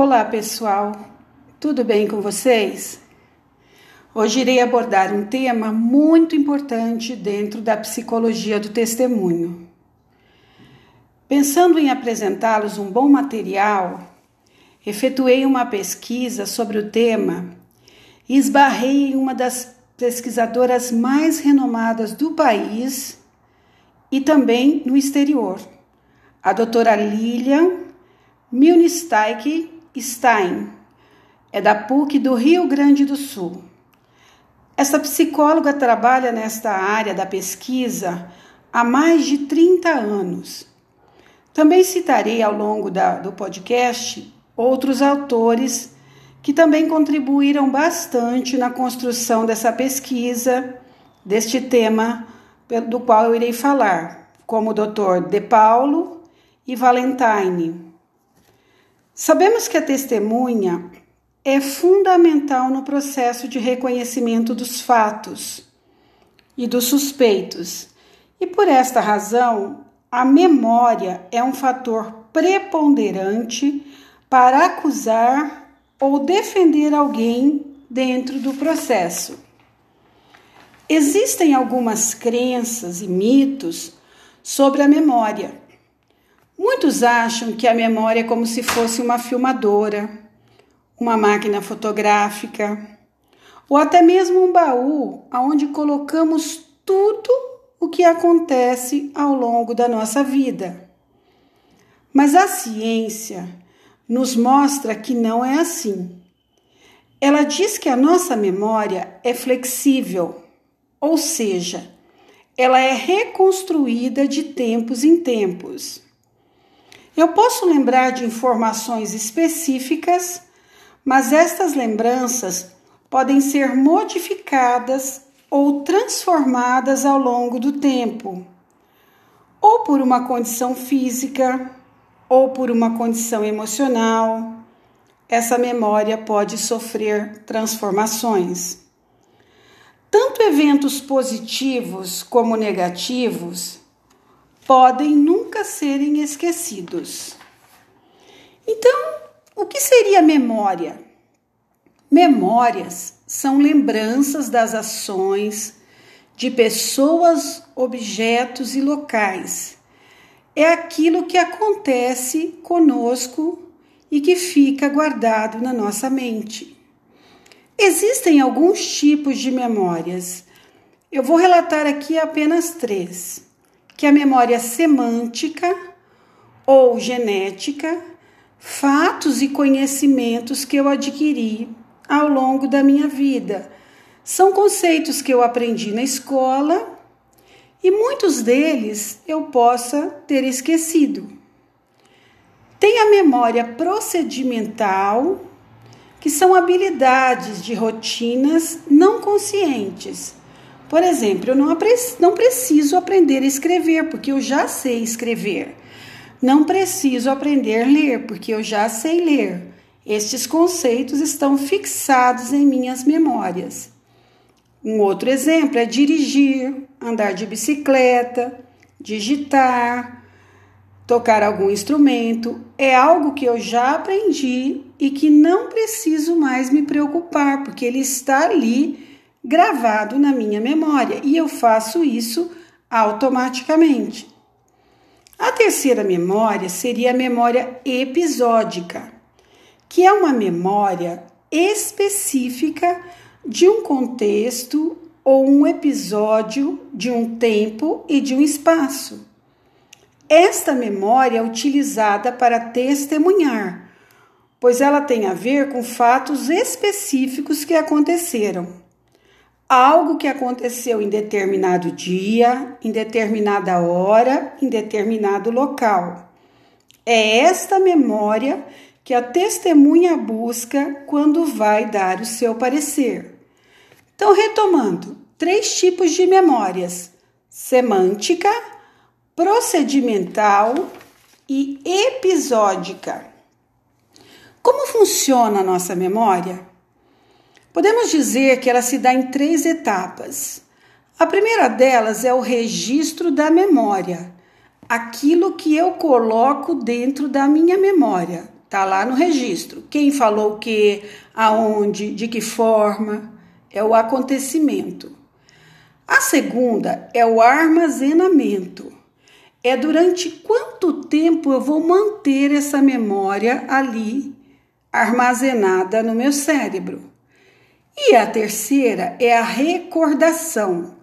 Olá, pessoal. Tudo bem com vocês? Hoje irei abordar um tema muito importante dentro da psicologia do testemunho. Pensando em apresentá-los um bom material, efetuei uma pesquisa sobre o tema e esbarrei em uma das pesquisadoras mais renomadas do país e também no exterior, a doutora Lilian Milnisteig Stein, é da PUC do Rio Grande do Sul. Essa psicóloga trabalha nesta área da pesquisa há mais de 30 anos. Também citarei ao longo da, do podcast outros autores que também contribuíram bastante na construção dessa pesquisa, deste tema do qual eu irei falar, como o Dr. De Paulo e Valentine. Sabemos que a testemunha é fundamental no processo de reconhecimento dos fatos e dos suspeitos, e por esta razão, a memória é um fator preponderante para acusar ou defender alguém dentro do processo. Existem algumas crenças e mitos sobre a memória Muitos acham que a memória é como se fosse uma filmadora, uma máquina fotográfica, ou até mesmo um baú onde colocamos tudo o que acontece ao longo da nossa vida. Mas a ciência nos mostra que não é assim. Ela diz que a nossa memória é flexível, ou seja, ela é reconstruída de tempos em tempos. Eu posso lembrar de informações específicas, mas estas lembranças podem ser modificadas ou transformadas ao longo do tempo, ou por uma condição física, ou por uma condição emocional. Essa memória pode sofrer transformações. Tanto eventos positivos como negativos podem nunca serem esquecidos. Então, o que seria memória? Memórias são lembranças das ações de pessoas, objetos e locais. É aquilo que acontece conosco e que fica guardado na nossa mente. Existem alguns tipos de memórias. Eu vou relatar aqui apenas três que a memória semântica ou genética, fatos e conhecimentos que eu adquiri ao longo da minha vida. São conceitos que eu aprendi na escola e muitos deles eu possa ter esquecido. Tem a memória procedimental, que são habilidades de rotinas não conscientes por exemplo, eu não, não preciso aprender a escrever, porque eu já sei escrever. Não preciso aprender a ler, porque eu já sei ler. Estes conceitos estão fixados em minhas memórias. Um outro exemplo é dirigir, andar de bicicleta, digitar, tocar algum instrumento. É algo que eu já aprendi e que não preciso mais me preocupar, porque ele está ali gravado na minha memória e eu faço isso automaticamente. A terceira memória seria a memória episódica, que é uma memória específica de um contexto ou um episódio de um tempo e de um espaço. Esta memória é utilizada para testemunhar, pois ela tem a ver com fatos específicos que aconteceram algo que aconteceu em determinado dia, em determinada hora, em determinado local. É esta memória que a testemunha busca quando vai dar o seu parecer. Então, retomando, três tipos de memórias: semântica, procedimental e episódica. Como funciona a nossa memória? Podemos dizer que ela se dá em três etapas. A primeira delas é o registro da memória, aquilo que eu coloco dentro da minha memória. Tá lá no registro. Quem falou o que, aonde, de que forma, é o acontecimento. A segunda é o armazenamento. É durante quanto tempo eu vou manter essa memória ali armazenada no meu cérebro. E a terceira é a recordação.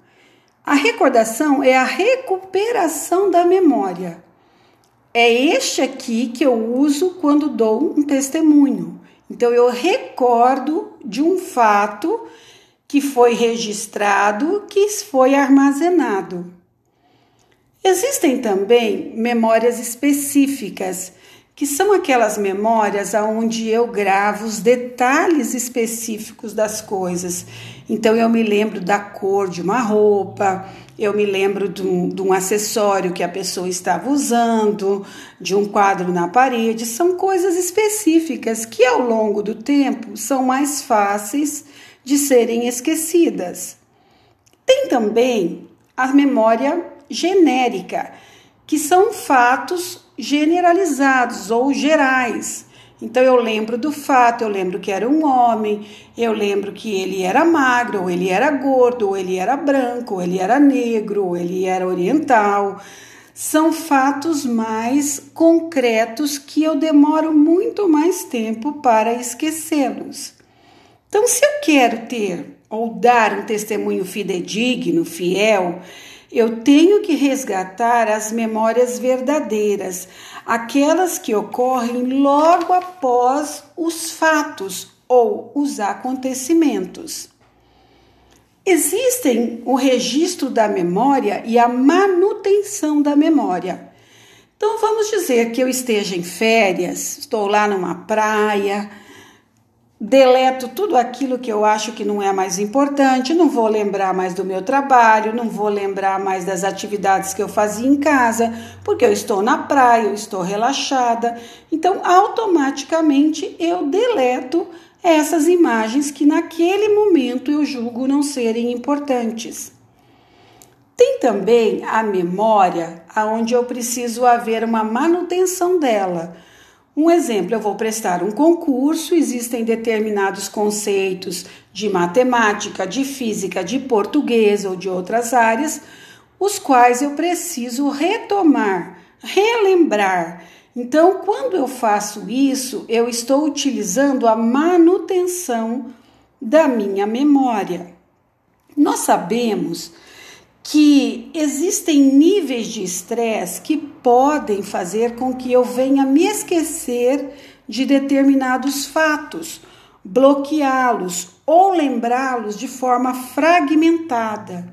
A recordação é a recuperação da memória. É este aqui que eu uso quando dou um testemunho. Então, eu recordo de um fato que foi registrado, que foi armazenado. Existem também memórias específicas que são aquelas memórias onde eu gravo os detalhes específicos das coisas. Então eu me lembro da cor de uma roupa, eu me lembro de um, de um, acessório que a pessoa estava usando, de um quadro na parede. São coisas específicas que ao longo do tempo são mais fáceis de serem esquecidas. Tem também a memória genérica, que são fatos generalizados ou gerais. Então eu lembro do fato, eu lembro que era um homem, eu lembro que ele era magro, ou ele era gordo, ou ele era branco, ou ele era negro, ou ele era oriental. São fatos mais concretos que eu demoro muito mais tempo para esquecê-los. Então, se eu quero ter ou dar um testemunho fidedigno, fiel, eu tenho que resgatar as memórias verdadeiras, aquelas que ocorrem logo após os fatos ou os acontecimentos. Existem o registro da memória e a manutenção da memória. Então vamos dizer que eu esteja em férias, estou lá numa praia, deleto tudo aquilo que eu acho que não é mais importante, não vou lembrar mais do meu trabalho, não vou lembrar mais das atividades que eu fazia em casa, porque eu estou na praia, eu estou relaxada. Então, automaticamente eu deleto essas imagens que naquele momento eu julgo não serem importantes. Tem também a memória, aonde eu preciso haver uma manutenção dela um exemplo, eu vou prestar um concurso, existem determinados conceitos de matemática, de física, de português ou de outras áreas, os quais eu preciso retomar, relembrar. Então, quando eu faço isso, eu estou utilizando a manutenção da minha memória. Nós sabemos que existem níveis de estresse que podem fazer com que eu venha me esquecer de determinados fatos, bloqueá-los ou lembrá-los de forma fragmentada.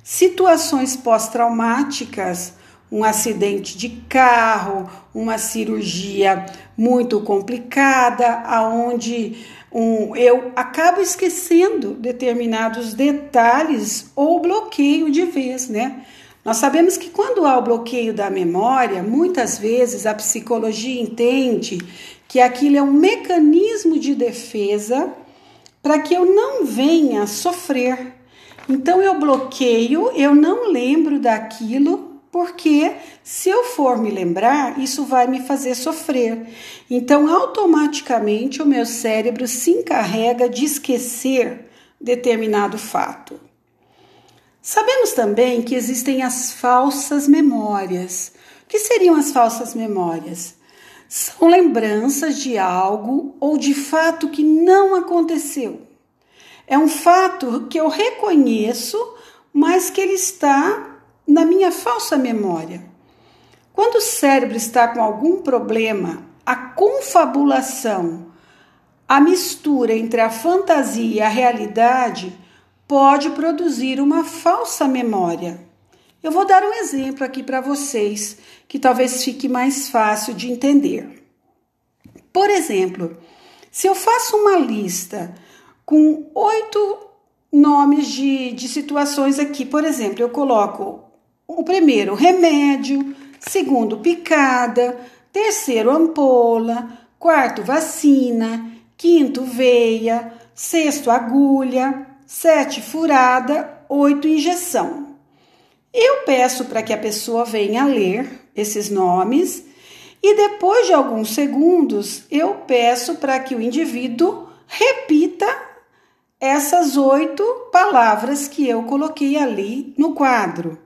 Situações pós-traumáticas, um acidente de carro, uma cirurgia muito complicada, aonde um, eu acabo esquecendo determinados detalhes ou bloqueio de vez, né? Nós sabemos que quando há o bloqueio da memória, muitas vezes a psicologia entende que aquilo é um mecanismo de defesa para que eu não venha sofrer. Então eu bloqueio, eu não lembro daquilo porque se eu for me lembrar, isso vai me fazer sofrer. Então, automaticamente, o meu cérebro se encarrega de esquecer determinado fato. Sabemos também que existem as falsas memórias. O que seriam as falsas memórias? São lembranças de algo ou de fato que não aconteceu. É um fato que eu reconheço, mas que ele está na minha falsa memória. Quando o cérebro está com algum problema, a confabulação, a mistura entre a fantasia e a realidade pode produzir uma falsa memória. Eu vou dar um exemplo aqui para vocês que talvez fique mais fácil de entender. Por exemplo, se eu faço uma lista com oito nomes de, de situações aqui, por exemplo, eu coloco o primeiro, remédio. Segundo, picada. Terceiro, ampola. Quarto, vacina. Quinto, veia. Sexto, agulha. Sete, furada. Oito, injeção. Eu peço para que a pessoa venha ler esses nomes e depois de alguns segundos eu peço para que o indivíduo repita essas oito palavras que eu coloquei ali no quadro.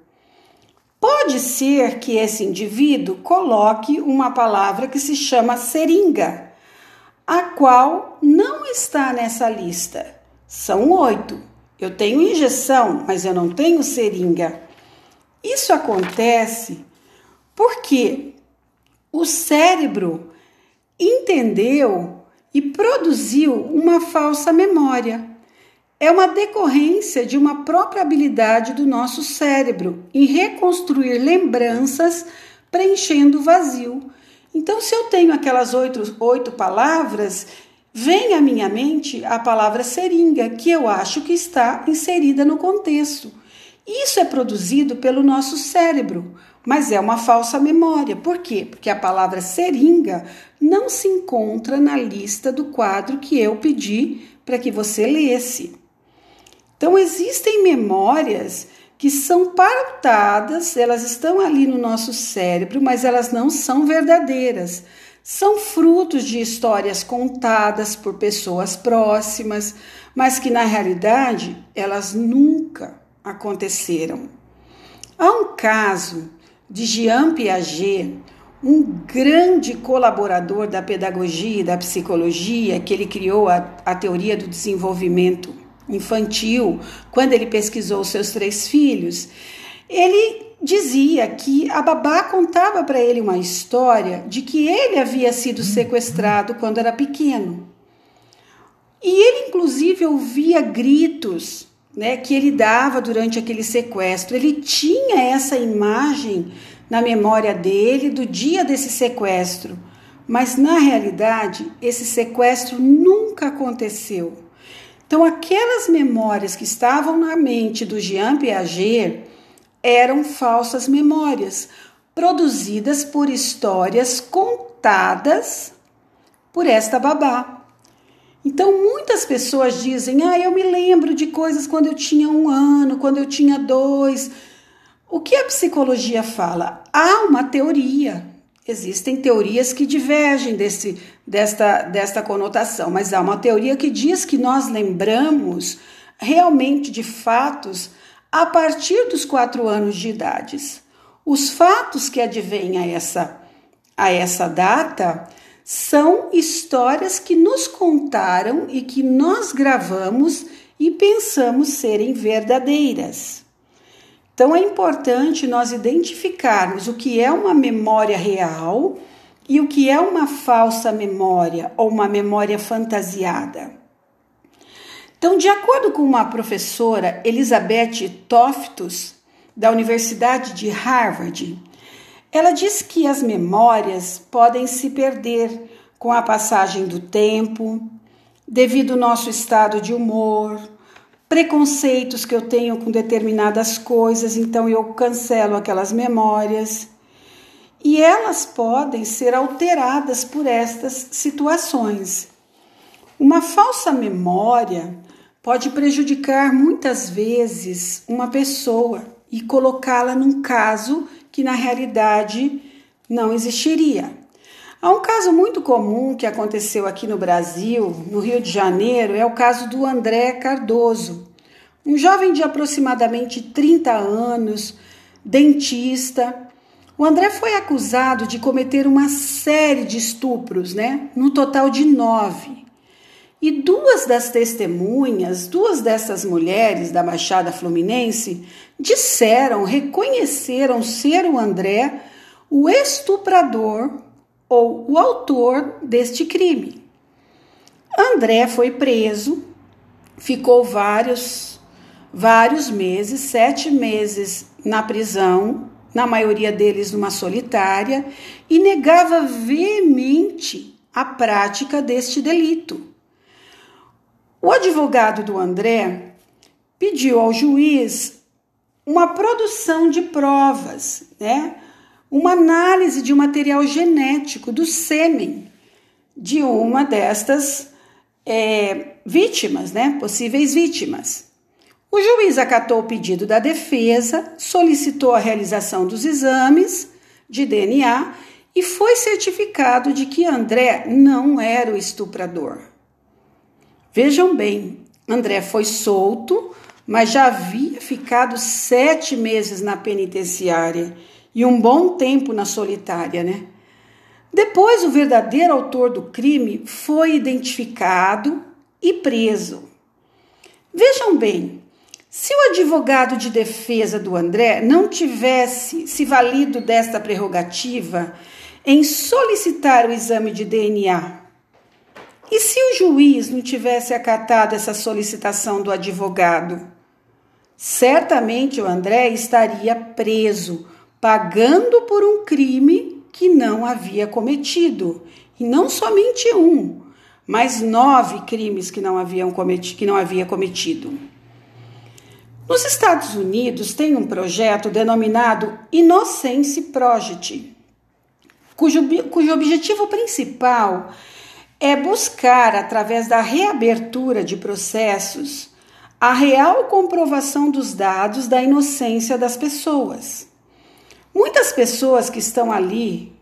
Pode ser que esse indivíduo coloque uma palavra que se chama seringa, a qual não está nessa lista. São oito. Eu tenho injeção, mas eu não tenho seringa. Isso acontece porque o cérebro entendeu e produziu uma falsa memória. É uma decorrência de uma própria habilidade do nosso cérebro em reconstruir lembranças preenchendo o vazio. Então, se eu tenho aquelas oito, oito palavras, vem à minha mente a palavra seringa, que eu acho que está inserida no contexto. Isso é produzido pelo nosso cérebro, mas é uma falsa memória. Por quê? Porque a palavra seringa não se encontra na lista do quadro que eu pedi para que você lesse. Então, existem memórias que são pautadas, elas estão ali no nosso cérebro, mas elas não são verdadeiras. São frutos de histórias contadas por pessoas próximas, mas que na realidade elas nunca aconteceram. Há um caso de Jean Piaget, um grande colaborador da pedagogia e da psicologia, que ele criou a, a teoria do desenvolvimento infantil, quando ele pesquisou seus três filhos. Ele dizia que a babá contava para ele uma história de que ele havia sido sequestrado quando era pequeno. E ele, inclusive, ouvia gritos né, que ele dava durante aquele sequestro. Ele tinha essa imagem na memória dele do dia desse sequestro, mas na realidade esse sequestro nunca aconteceu. Então, aquelas memórias que estavam na mente do Jean Piaget eram falsas memórias, produzidas por histórias contadas por esta babá. Então, muitas pessoas dizem: Ah, eu me lembro de coisas quando eu tinha um ano, quando eu tinha dois. O que a psicologia fala? Há uma teoria. Existem teorias que divergem desse, desta, desta conotação, mas há uma teoria que diz que nós lembramos realmente de fatos a partir dos quatro anos de idade. Os fatos que advêm a essa, a essa data são histórias que nos contaram e que nós gravamos e pensamos serem verdadeiras. Então é importante nós identificarmos o que é uma memória real e o que é uma falsa memória ou uma memória fantasiada. Então, de acordo com uma professora, Elizabeth Toftus, da Universidade de Harvard, ela diz que as memórias podem se perder com a passagem do tempo, devido ao nosso estado de humor, preconceitos que eu tenho com determinadas coisas, então eu cancelo aquelas memórias. E elas podem ser alteradas por estas situações. Uma falsa memória pode prejudicar muitas vezes uma pessoa e colocá-la num caso que na realidade não existiria. Há um caso muito comum que aconteceu aqui no Brasil, no Rio de Janeiro, é o caso do André Cardoso, um jovem de aproximadamente 30 anos, dentista. O André foi acusado de cometer uma série de estupros, né? No total de nove. E duas das testemunhas, duas dessas mulheres da Baixada Fluminense, disseram, reconheceram ser o André o estuprador ou o autor deste crime. André foi preso, ficou vários, vários meses, sete meses na prisão, na maioria deles numa solitária, e negava veemente a prática deste delito. O advogado do André pediu ao juiz uma produção de provas, né? Uma análise de um material genético do sêmen de uma destas é, vítimas, né? possíveis vítimas. O juiz acatou o pedido da defesa, solicitou a realização dos exames de DNA e foi certificado de que André não era o estuprador. Vejam bem, André foi solto, mas já havia ficado sete meses na penitenciária e um bom tempo na solitária, né? Depois, o verdadeiro autor do crime foi identificado e preso. Vejam bem, se o advogado de defesa do André não tivesse se valido desta prerrogativa em solicitar o exame de DNA, e se o juiz não tivesse acatado essa solicitação do advogado, certamente o André estaria preso, pagando por um crime que não havia cometido. E não somente um, mas nove crimes que não, haviam cometido, que não havia cometido. Nos Estados Unidos tem um projeto denominado Innocence Project, cujo, cujo objetivo principal é buscar, através da reabertura de processos, a real comprovação dos dados da inocência das pessoas. Muitas pessoas que estão ali,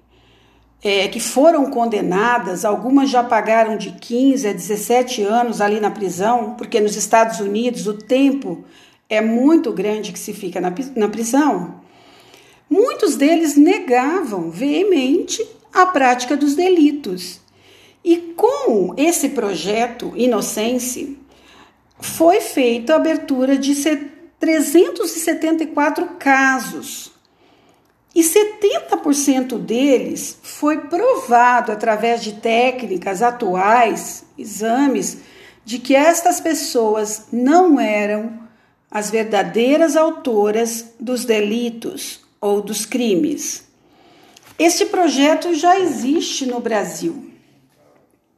é, que foram condenadas, algumas já pagaram de 15 a 17 anos ali na prisão, porque nos Estados Unidos o tempo é muito grande que se fica na, na prisão. Muitos deles negavam veemente a prática dos delitos e com esse projeto Inocência, foi feita a abertura de 374 casos. E 70% deles foi provado através de técnicas atuais, exames, de que estas pessoas não eram as verdadeiras autoras dos delitos ou dos crimes. Este projeto já existe no Brasil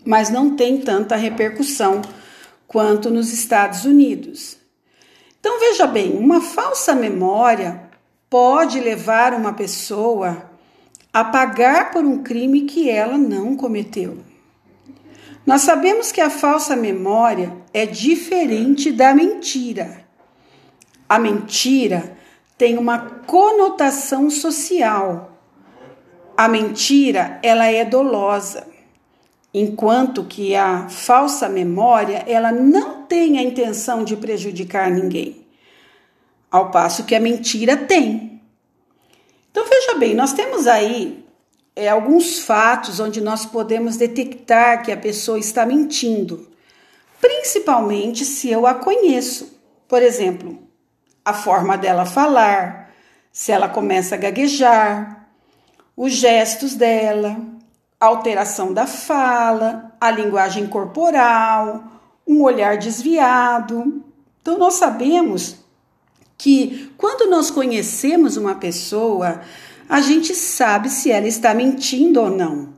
mas não tem tanta repercussão quanto nos Estados Unidos. Então veja bem, uma falsa memória pode levar uma pessoa a pagar por um crime que ela não cometeu. Nós sabemos que a falsa memória é diferente da mentira. A mentira tem uma conotação social. A mentira, ela é dolosa enquanto que a falsa memória ela não tem a intenção de prejudicar ninguém, ao passo que a mentira tem. Então veja bem, nós temos aí é, alguns fatos onde nós podemos detectar que a pessoa está mentindo, principalmente se eu a conheço. Por exemplo, a forma dela falar, se ela começa a gaguejar, os gestos dela, alteração da fala, a linguagem corporal, um olhar desviado. Então, nós sabemos que quando nós conhecemos uma pessoa, a gente sabe se ela está mentindo ou não.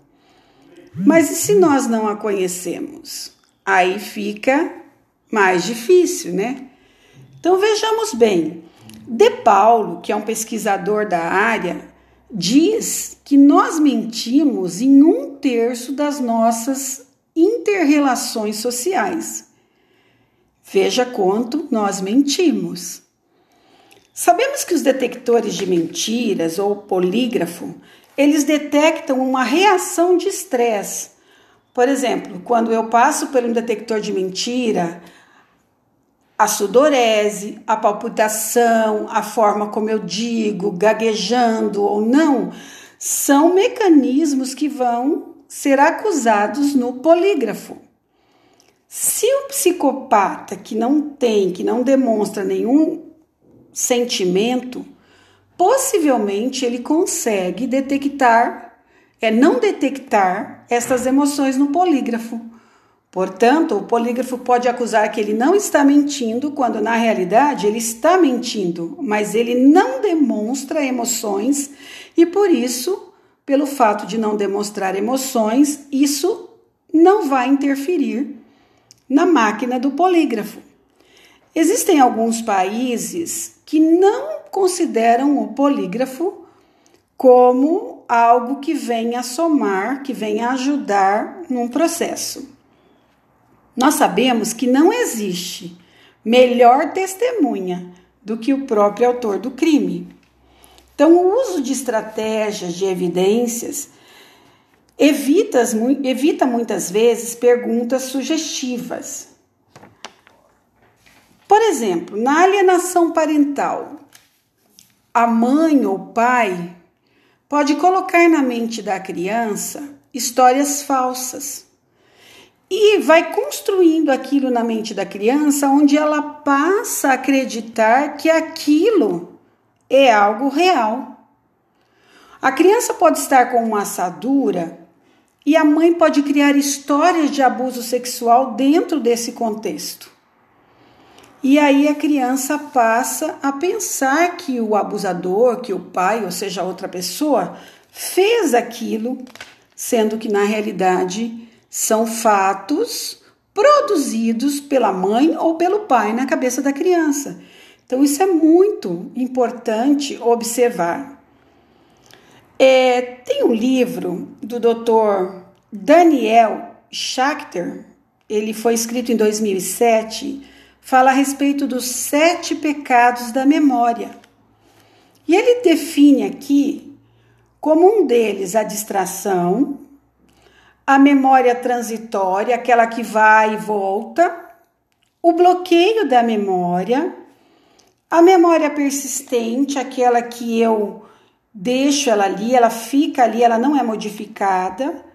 Mas e se nós não a conhecemos? Aí fica mais difícil, né? Então vejamos bem. De Paulo, que é um pesquisador da área, diz que nós mentimos em um terço das nossas interrelações sociais. Veja quanto nós mentimos. Sabemos que os detectores de mentiras ou polígrafo, eles detectam uma reação de estresse. Por exemplo, quando eu passo por um detector de mentira, a sudorese, a palpitação, a forma como eu digo, gaguejando ou não, são mecanismos que vão ser acusados no polígrafo. Se o psicopata que não tem, que não demonstra nenhum sentimento, possivelmente ele consegue detectar, é não detectar essas emoções no polígrafo. Portanto, o polígrafo pode acusar que ele não está mentindo, quando na realidade ele está mentindo, mas ele não demonstra emoções e por isso, pelo fato de não demonstrar emoções, isso não vai interferir na máquina do polígrafo. Existem alguns países que não consideram o polígrafo como algo que venha somar, que venha ajudar num processo. Nós sabemos que não existe melhor testemunha do que o próprio autor do crime. Então, o uso de estratégias de evidências evita, evita muitas vezes perguntas sugestivas. Por exemplo, na alienação parental, a mãe ou pai pode colocar na mente da criança histórias falsas e vai construindo aquilo na mente da criança, onde ela passa a acreditar que aquilo é algo real. A criança pode estar com uma assadura e a mãe pode criar histórias de abuso sexual dentro desse contexto. E aí a criança passa a pensar que o abusador, que o pai, ou seja, outra pessoa, fez aquilo, sendo que na realidade são fatos produzidos pela mãe ou pelo pai na cabeça da criança. Então, isso é muito importante observar. É, tem um livro do Dr. Daniel Schachter, ele foi escrito em 2007 fala a respeito dos sete pecados da memória. E ele define aqui como um deles a distração, a memória transitória, aquela que vai e volta, o bloqueio da memória, a memória persistente, aquela que eu deixo ela ali, ela fica ali, ela não é modificada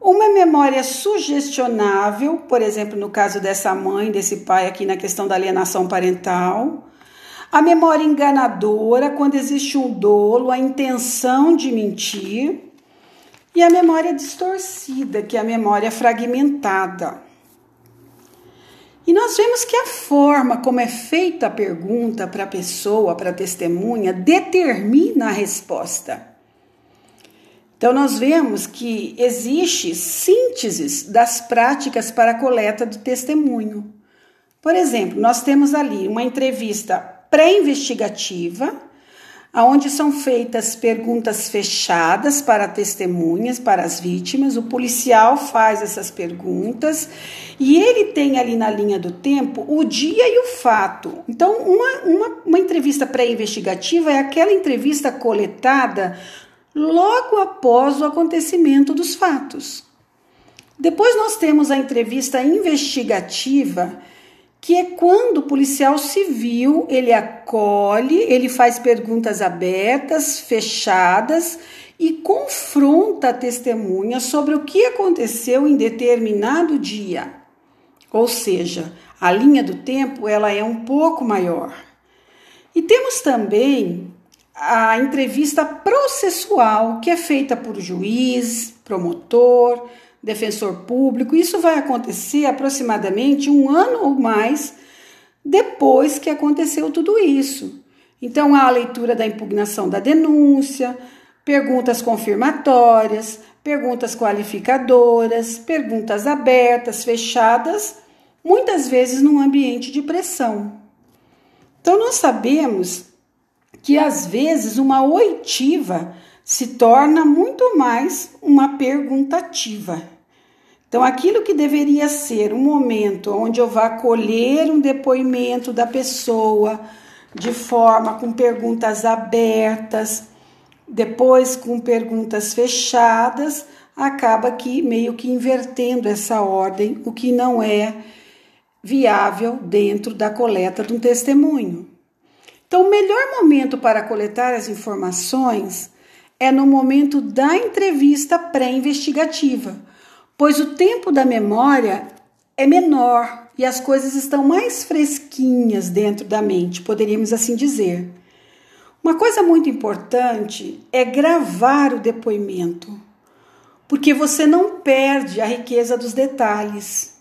uma memória sugestionável, por exemplo, no caso dessa mãe, desse pai aqui na questão da alienação parental. A memória enganadora, quando existe um dolo, a intenção de mentir. E a memória distorcida, que é a memória fragmentada. E nós vemos que a forma como é feita a pergunta para a pessoa, para a testemunha, determina a resposta. Então, nós vemos que existe sínteses das práticas para a coleta do testemunho. Por exemplo, nós temos ali uma entrevista pré-investigativa, onde são feitas perguntas fechadas para testemunhas, para as vítimas. O policial faz essas perguntas e ele tem ali na linha do tempo o dia e o fato. Então, uma, uma, uma entrevista pré-investigativa é aquela entrevista coletada logo após o acontecimento dos fatos. Depois nós temos a entrevista investigativa, que é quando o policial civil ele acolhe, ele faz perguntas abertas, fechadas e confronta a testemunha sobre o que aconteceu em determinado dia. Ou seja, a linha do tempo ela é um pouco maior. E temos também a entrevista processual, que é feita por juiz, promotor, defensor público. Isso vai acontecer aproximadamente um ano ou mais depois que aconteceu tudo isso. Então, há a leitura da impugnação da denúncia, perguntas confirmatórias, perguntas qualificadoras, perguntas abertas, fechadas, muitas vezes num ambiente de pressão. Então, nós sabemos que às vezes uma oitiva se torna muito mais uma perguntativa. Então, aquilo que deveria ser um momento onde eu vá colher um depoimento da pessoa de forma com perguntas abertas, depois com perguntas fechadas, acaba que meio que invertendo essa ordem, o que não é viável dentro da coleta de um testemunho. Então, o melhor momento para coletar as informações é no momento da entrevista pré-investigativa, pois o tempo da memória é menor e as coisas estão mais fresquinhas dentro da mente, poderíamos assim dizer. Uma coisa muito importante é gravar o depoimento, porque você não perde a riqueza dos detalhes.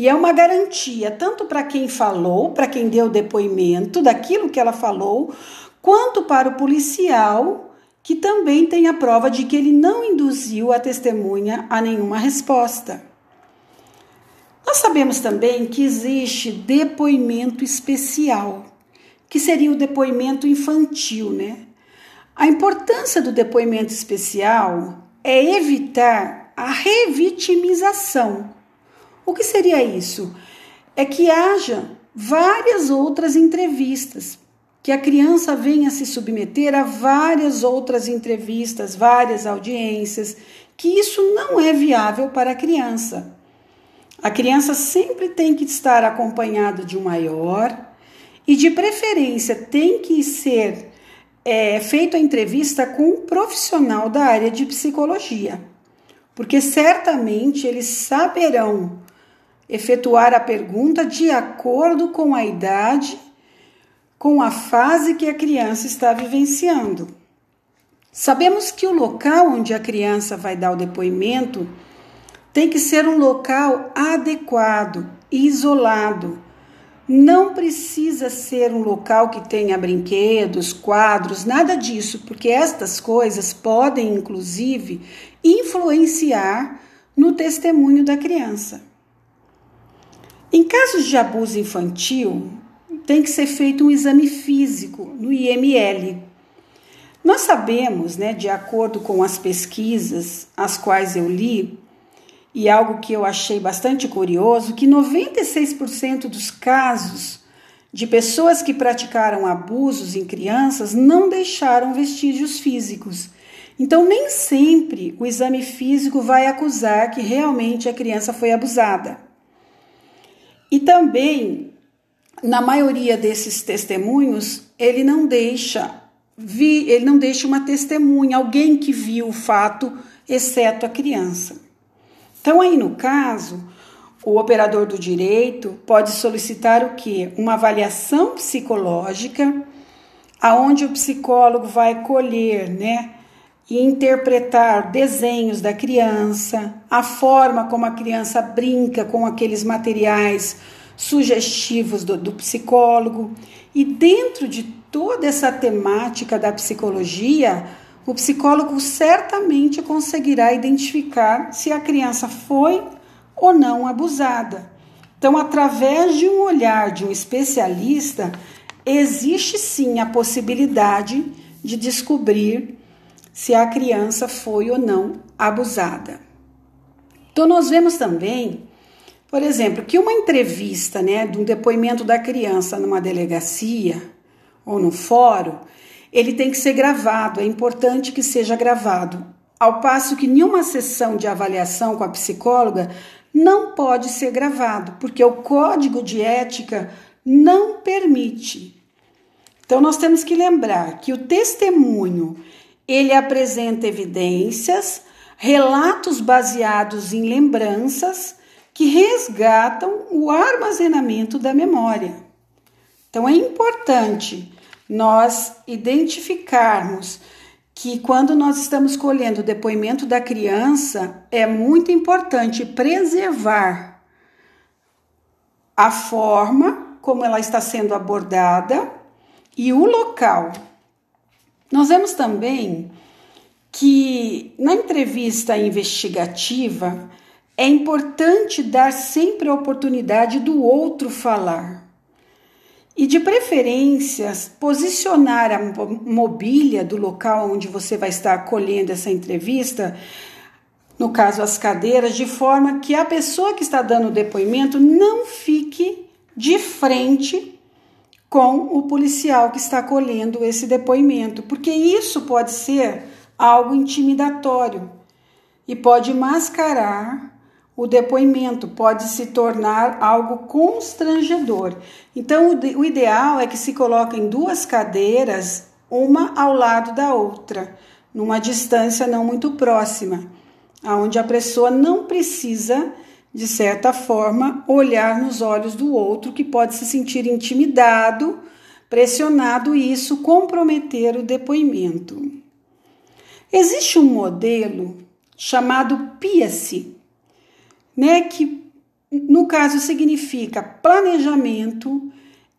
E é uma garantia tanto para quem falou, para quem deu depoimento daquilo que ela falou, quanto para o policial, que também tem a prova de que ele não induziu a testemunha a nenhuma resposta. Nós sabemos também que existe depoimento especial, que seria o depoimento infantil, né? A importância do depoimento especial é evitar a revitimização o que seria isso? É que haja várias outras entrevistas, que a criança venha se submeter a várias outras entrevistas, várias audiências, que isso não é viável para a criança. A criança sempre tem que estar acompanhada de um maior e, de preferência, tem que ser é, feita a entrevista com um profissional da área de psicologia, porque certamente eles saberão efetuar a pergunta de acordo com a idade, com a fase que a criança está vivenciando. Sabemos que o local onde a criança vai dar o depoimento tem que ser um local adequado, isolado. Não precisa ser um local que tenha brinquedos, quadros, nada disso, porque estas coisas podem, inclusive, influenciar no testemunho da criança. Em casos de abuso infantil, tem que ser feito um exame físico no IML, nós sabemos, né, de acordo com as pesquisas as quais eu li, e algo que eu achei bastante curioso, que 96% dos casos de pessoas que praticaram abusos em crianças não deixaram vestígios físicos. Então, nem sempre o exame físico vai acusar que realmente a criança foi abusada. E também, na maioria desses testemunhos, ele não deixa vi, ele não deixa uma testemunha, alguém que viu o fato, exceto a criança. Então, aí no caso, o operador do direito pode solicitar o que? Uma avaliação psicológica, aonde o psicólogo vai colher, né? E interpretar desenhos da criança, a forma como a criança brinca com aqueles materiais sugestivos do, do psicólogo. E dentro de toda essa temática da psicologia, o psicólogo certamente conseguirá identificar se a criança foi ou não abusada. Então, através de um olhar de um especialista, existe sim a possibilidade de descobrir se a criança foi ou não abusada. Então, nós vemos também por exemplo, que uma entrevista, né, de um depoimento da criança numa delegacia ou no fórum, ele tem que ser gravado, é importante que seja gravado. Ao passo que nenhuma sessão de avaliação com a psicóloga não pode ser gravado, porque o código de ética não permite. Então nós temos que lembrar que o testemunho, ele apresenta evidências, relatos baseados em lembranças que resgatam o armazenamento da memória. Então é importante nós identificarmos que quando nós estamos colhendo o depoimento da criança, é muito importante preservar a forma como ela está sendo abordada e o local. Nós vemos também que na entrevista investigativa é importante dar sempre a oportunidade do outro falar. E de preferência, posicionar a mobília do local onde você vai estar acolhendo essa entrevista, no caso as cadeiras, de forma que a pessoa que está dando o depoimento não fique de frente com o policial que está acolhendo esse depoimento, porque isso pode ser algo intimidatório e pode mascarar o depoimento pode se tornar algo constrangedor. Então, o ideal é que se coloquem duas cadeiras, uma ao lado da outra, numa distância não muito próxima, aonde a pessoa não precisa, de certa forma, olhar nos olhos do outro, que pode se sentir intimidado, pressionado e isso comprometer o depoimento. Existe um modelo chamado PIACE, né, que no caso significa planejamento,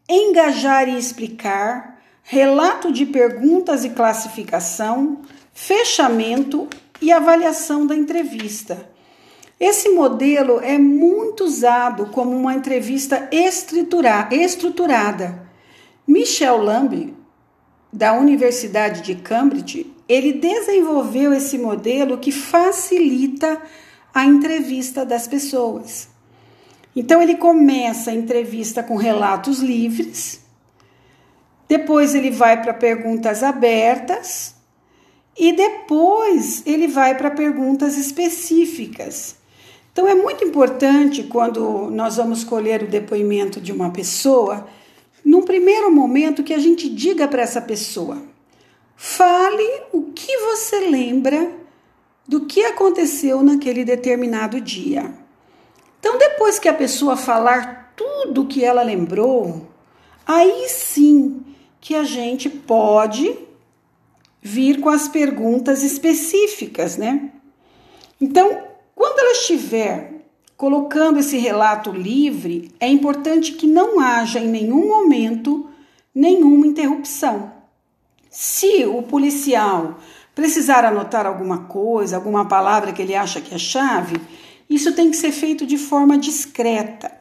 engajar e explicar, relato de perguntas e classificação, fechamento e avaliação da entrevista. Esse modelo é muito usado como uma entrevista estruturada. Michel Lamb, da Universidade de Cambridge, ele desenvolveu esse modelo que facilita a entrevista das pessoas. Então ele começa a entrevista com relatos livres, depois ele vai para perguntas abertas e depois ele vai para perguntas específicas. Então é muito importante quando nós vamos colher o depoimento de uma pessoa, num primeiro momento que a gente diga para essa pessoa: fale o que você lembra do que aconteceu naquele determinado dia. Então, depois que a pessoa falar tudo o que ela lembrou, aí sim que a gente pode vir com as perguntas específicas, né? Então, quando ela estiver colocando esse relato livre, é importante que não haja em nenhum momento nenhuma interrupção. Se o policial precisar anotar alguma coisa, alguma palavra que ele acha que é chave, isso tem que ser feito de forma discreta.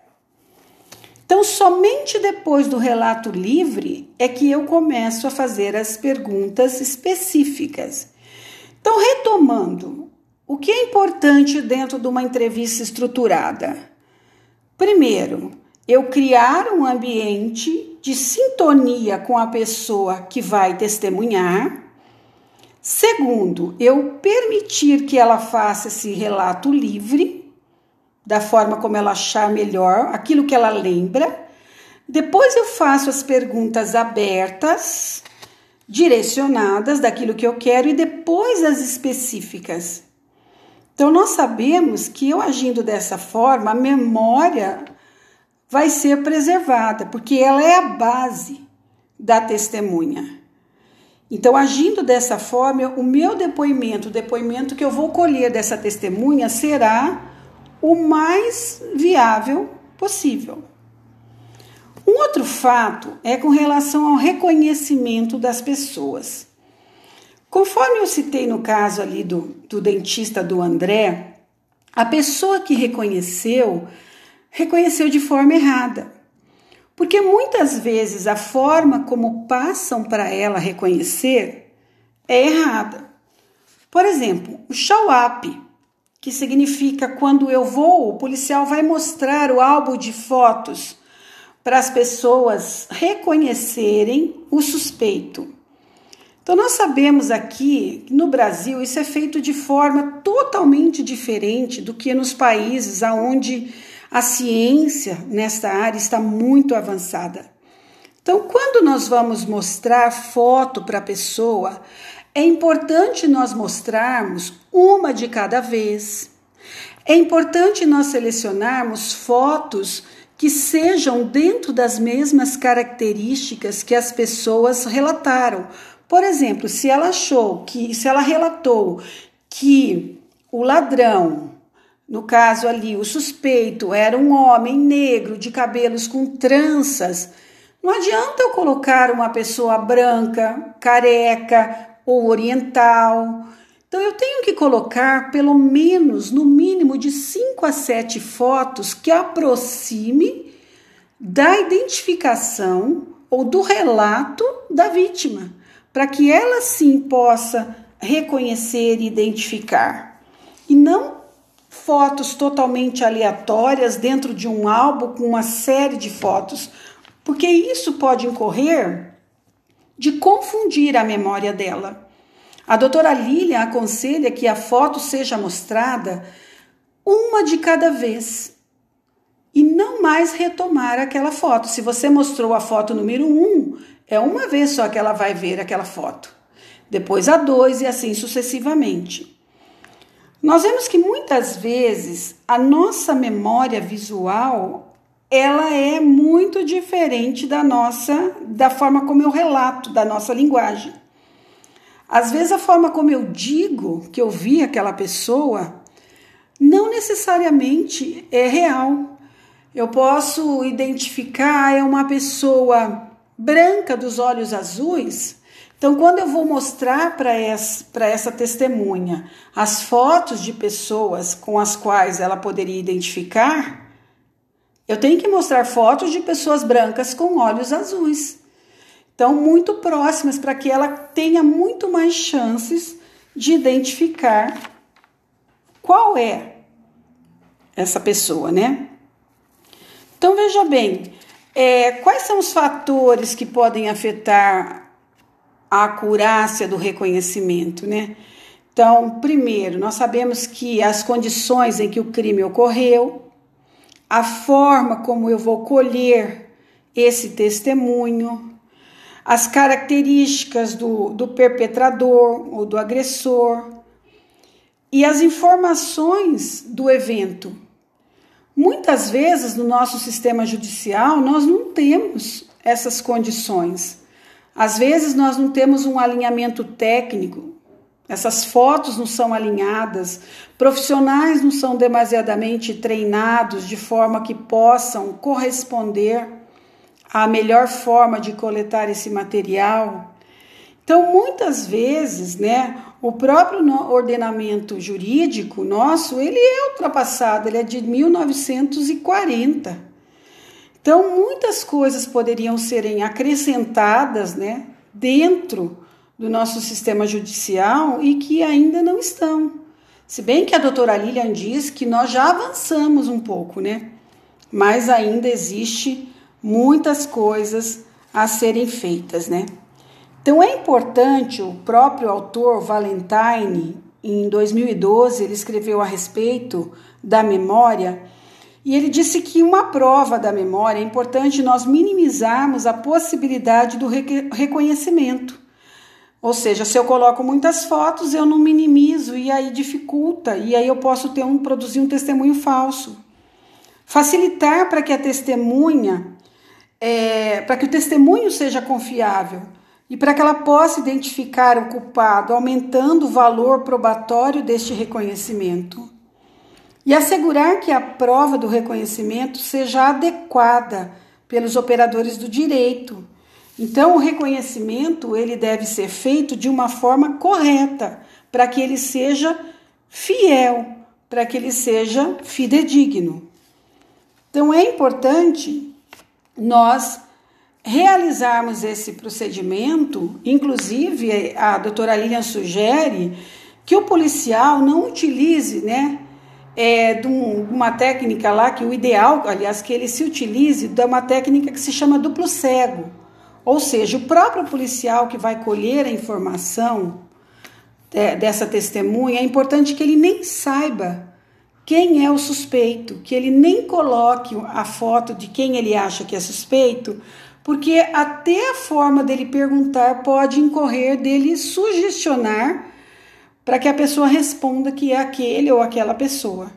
Então, somente depois do relato livre é que eu começo a fazer as perguntas específicas. Então, retomando, o que é importante dentro de uma entrevista estruturada? Primeiro, eu criar um ambiente de sintonia com a pessoa que vai testemunhar. Segundo, eu permitir que ela faça esse relato livre da forma como ela achar melhor, aquilo que ela lembra. Depois eu faço as perguntas abertas, direcionadas daquilo que eu quero e depois as específicas. Então nós sabemos que eu agindo dessa forma, a memória vai ser preservada, porque ela é a base da testemunha. Então, agindo dessa forma, o meu depoimento, o depoimento que eu vou colher dessa testemunha será o mais viável possível. Um outro fato é com relação ao reconhecimento das pessoas. Conforme eu citei no caso ali do, do dentista do André, a pessoa que reconheceu, reconheceu de forma errada. Porque muitas vezes a forma como passam para ela reconhecer é errada. Por exemplo, o show up que significa quando eu vou, o policial vai mostrar o álbum de fotos para as pessoas reconhecerem o suspeito. Então, nós sabemos aqui que no Brasil isso é feito de forma totalmente diferente do que nos países onde a ciência nesta área está muito avançada. Então, quando nós vamos mostrar foto para a pessoa, é importante nós mostrarmos uma de cada vez. É importante nós selecionarmos fotos que sejam dentro das mesmas características que as pessoas relataram. Por exemplo, se ela achou que, se ela relatou que o ladrão, no caso ali, o suspeito era um homem negro de cabelos com tranças, não adianta eu colocar uma pessoa branca, careca, ou oriental. Então eu tenho que colocar pelo menos, no mínimo, de 5 a 7 fotos que aproxime da identificação ou do relato da vítima, para que ela sim possa reconhecer e identificar. E não fotos totalmente aleatórias dentro de um álbum com uma série de fotos, porque isso pode incorrer de confundir a memória dela. A doutora Lilian aconselha que a foto seja mostrada uma de cada vez e não mais retomar aquela foto. Se você mostrou a foto número um, é uma vez só que ela vai ver aquela foto. Depois a dois e assim sucessivamente. Nós vemos que muitas vezes a nossa memória visual ela é muito diferente da nossa, da forma como eu relato, da nossa linguagem. Às vezes a forma como eu digo que eu vi aquela pessoa não necessariamente é real. Eu posso identificar é uma pessoa branca dos olhos azuis. Então, quando eu vou mostrar para essa, testemunha as fotos de pessoas com as quais ela poderia identificar, eu tenho que mostrar fotos de pessoas brancas com olhos azuis. Então, muito próximas para que ela tenha muito mais chances de identificar qual é essa pessoa, né? Então, veja bem, é, quais são os fatores que podem afetar a acurácia do reconhecimento, né? Então, primeiro, nós sabemos que as condições em que o crime ocorreu, a forma como eu vou colher esse testemunho, as características do, do perpetrador ou do agressor e as informações do evento. Muitas vezes no nosso sistema judicial nós não temos essas condições. Às vezes nós não temos um alinhamento técnico, essas fotos não são alinhadas, profissionais não são demasiadamente treinados de forma que possam corresponder à melhor forma de coletar esse material. Então, muitas vezes, né, o próprio ordenamento jurídico nosso, ele é ultrapassado, ele é de 1940. Então, muitas coisas poderiam serem acrescentadas né, dentro do nosso sistema judicial e que ainda não estão. Se bem que a doutora Lilian diz que nós já avançamos um pouco, né? Mas ainda existe muitas coisas a serem feitas, né? Então é importante, o próprio autor Valentine, em 2012, ele escreveu a respeito da memória e ele disse que uma prova da memória é importante nós minimizarmos a possibilidade do reconhecimento. Ou seja, se eu coloco muitas fotos, eu não minimizo e aí dificulta, e aí eu posso ter um produzir um testemunho falso. Facilitar para que a testemunha, é, para que o testemunho seja confiável e para que ela possa identificar o culpado, aumentando o valor probatório deste reconhecimento e assegurar que a prova do reconhecimento seja adequada pelos operadores do direito. Então, o reconhecimento ele deve ser feito de uma forma correta, para que ele seja fiel, para que ele seja fidedigno. Então, é importante nós realizarmos esse procedimento, inclusive a doutora Lilian sugere que o policial não utilize, né, é, de uma técnica lá que o ideal, aliás, que ele se utilize de uma técnica que se chama duplo cego. Ou seja, o próprio policial que vai colher a informação é, dessa testemunha, é importante que ele nem saiba quem é o suspeito, que ele nem coloque a foto de quem ele acha que é suspeito, porque até a forma dele perguntar pode incorrer dele sugestionar para que a pessoa responda que é aquele ou aquela pessoa.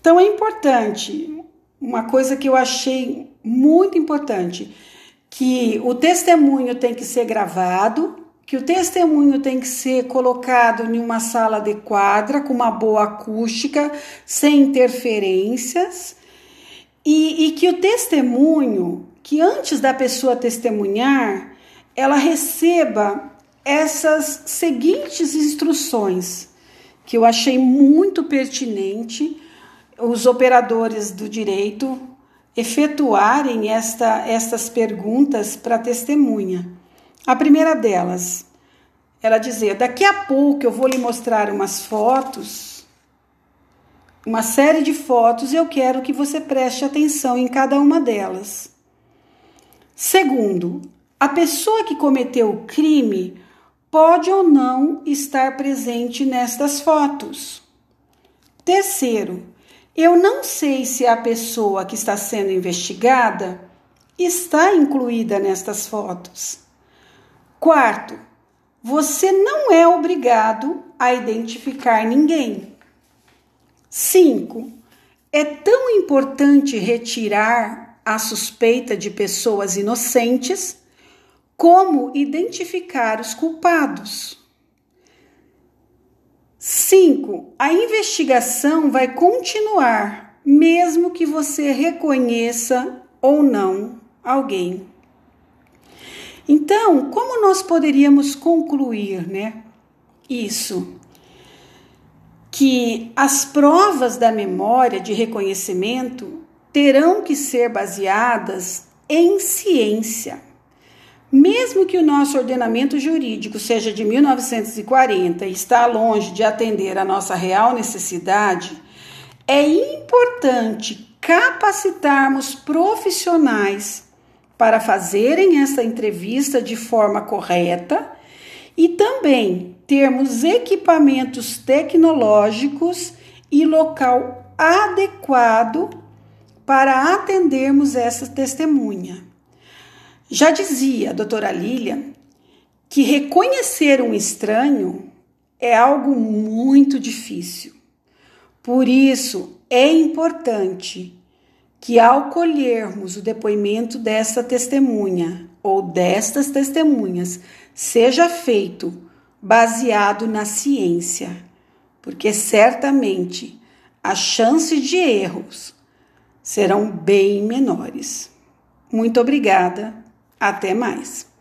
Então é importante, uma coisa que eu achei muito importante, que o testemunho tem que ser gravado, que o testemunho tem que ser colocado em uma sala adequada, com uma boa acústica, sem interferências, e, e que o testemunho, que antes da pessoa testemunhar, ela receba essas seguintes instruções que eu achei muito pertinente os operadores do direito efetuarem esta, estas perguntas para a testemunha. A primeira delas, ela dizia: daqui a pouco eu vou lhe mostrar umas fotos, uma série de fotos, e eu quero que você preste atenção em cada uma delas. Segundo, a pessoa que cometeu o crime pode ou não estar presente nestas fotos. Terceiro, eu não sei se a pessoa que está sendo investigada está incluída nestas fotos. Quarto, você não é obrigado a identificar ninguém. Cinco, é tão importante retirar a suspeita de pessoas inocentes como identificar os culpados. 5. A investigação vai continuar, mesmo que você reconheça ou não alguém. Então, como nós poderíamos concluir, né? Isso que as provas da memória de reconhecimento terão que ser baseadas em ciência. Mesmo que o nosso ordenamento jurídico seja de 1940 e está longe de atender a nossa real necessidade, é importante capacitarmos profissionais para fazerem essa entrevista de forma correta e também termos equipamentos tecnológicos e local adequado para atendermos essa testemunha. Já dizia a doutora Lilian que reconhecer um estranho é algo muito difícil. Por isso, é importante que, ao colhermos o depoimento desta testemunha ou destas testemunhas, seja feito baseado na ciência, porque certamente as chances de erros serão bem menores. Muito obrigada, até mais.